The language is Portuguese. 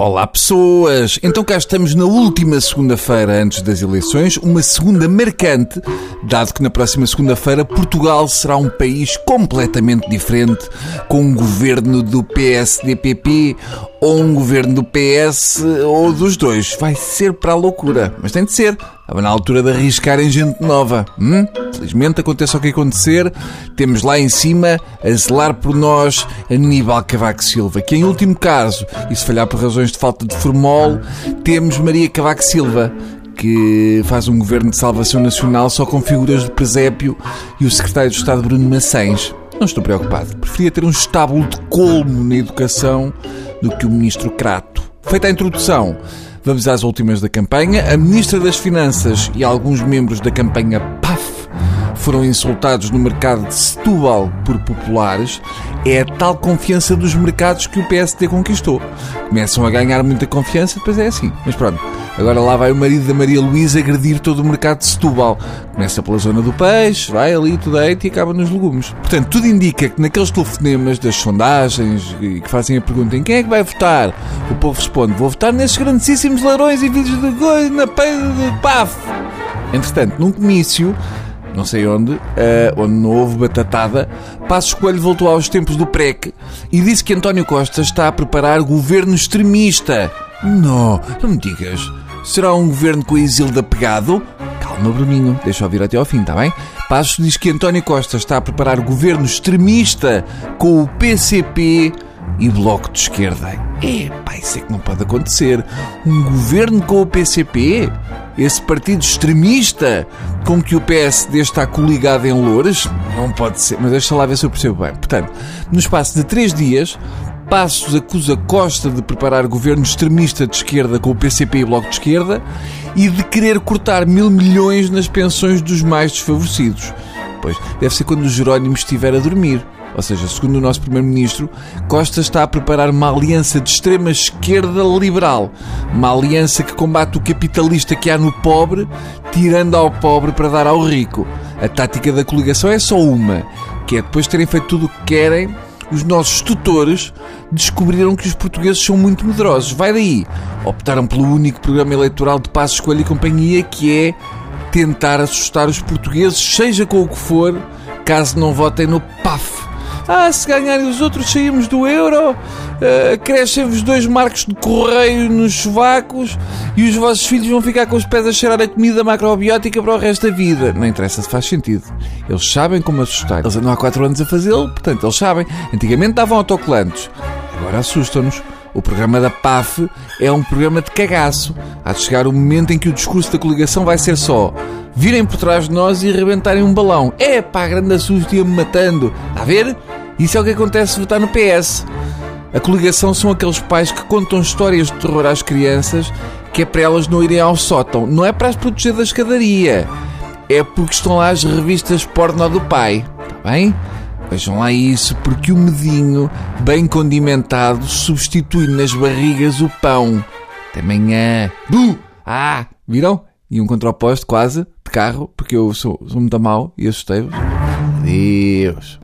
Olá pessoas! Então cá estamos na última segunda-feira antes das eleições, uma segunda marcante, dado que na próxima segunda-feira Portugal será um país completamente diferente, com um governo do PSDPP ou um governo do PS ou dos dois. Vai ser para a loucura, mas tem de ser. Estava na altura de arriscarem gente nova. Hum? Felizmente aconteça o que acontecer, temos lá em cima a zelar por nós Aníbal Cavaco Silva, que em último caso, e se falhar por razões de falta de formol, temos Maria Cavaco Silva, que faz um governo de salvação nacional só com figuras do presépio e o secretário de Estado Bruno Maçães. Não estou preocupado. Preferia ter um estábulo de colmo na educação do que o ministro Crato. Feita a introdução, vamos às últimas da campanha. A ministra das Finanças e alguns membros da campanha PAF foram insultados no mercado de Setúbal por populares. É a tal confiança dos mercados que o PSD conquistou. Começam a ganhar muita confiança, depois é assim. Mas pronto, agora lá vai o marido da Maria Luísa agredir todo o mercado de Setúbal. Começa pela zona do peixe, vai ali, tudo aí e acaba nos legumes. Portanto, tudo indica que naqueles telefonemas das sondagens que fazem a pergunta em quem é que vai votar, o povo responde: vou votar nesses grandíssimos larões e vídeos de goi na peida de paf. Entretanto, num comício, não sei onde, uh, onde não houve batatada, Passos Coelho voltou aos tempos do PREC e disse que António Costa está a preparar governo extremista. Não, não me digas. Será um governo com a Isilda pegado? Calma, Bruninho, deixa eu ouvir até ao fim, está bem? Passos diz que António Costa está a preparar governo extremista com o PCP e Bloco de Esquerda. Epá, isso é que não pode acontecer. Um governo com o PCP? Esse partido extremista com que o PSD está coligado em Louras? Não pode ser, mas deixa lá ver se eu percebo bem. Portanto, no espaço de três dias, Passos acusa Costa de preparar governo extremista de esquerda com o PCP e Bloco de Esquerda e de querer cortar mil milhões nas pensões dos mais desfavorecidos. Pois, deve ser quando o Jerónimo estiver a dormir. Ou seja, segundo o nosso Primeiro-Ministro, Costa está a preparar uma aliança de extrema esquerda liberal. Uma aliança que combate o capitalista que há no pobre, tirando ao pobre para dar ao rico. A tática da coligação é só uma, que é depois de terem feito tudo o que querem, os nossos tutores descobriram que os portugueses são muito medrosos. Vai daí. Optaram pelo único programa eleitoral de Passo Escolha e Companhia, que é tentar assustar os portugueses, seja com o que for, caso não votem no PAF. Ah, se ganharem os outros saímos do euro, uh, crescem-vos dois marcos de correio nos sovacos e os vossos filhos vão ficar com os pés a cheirar a comida macrobiótica para o resto da vida. Não interessa se faz sentido. Eles sabem como assustar. Eles andam há 4 anos a fazê-lo, portanto eles sabem. Antigamente davam autocolantes, agora assustam-nos. O programa da PAF é um programa de cagaço. Há de chegar o momento em que o discurso da coligação vai ser só virem por trás de nós e arrebentarem um balão. É pá, grande assusto ia-me matando. A ver? Isso é o que acontece se votar no PS. A coligação são aqueles pais que contam histórias de terror às crianças que é para elas não irem ao sótão. Não é para as proteger da escadaria. É porque estão lá as revistas porno do pai. Está bem? Vejam lá isso, porque o medinho, bem condimentado, substitui nas barrigas o pão. Até amanhã. Bu! Ah! Viram? E um contraposto quase, de carro, porque eu sou, sou muito mal e assustei-vos. Adeus.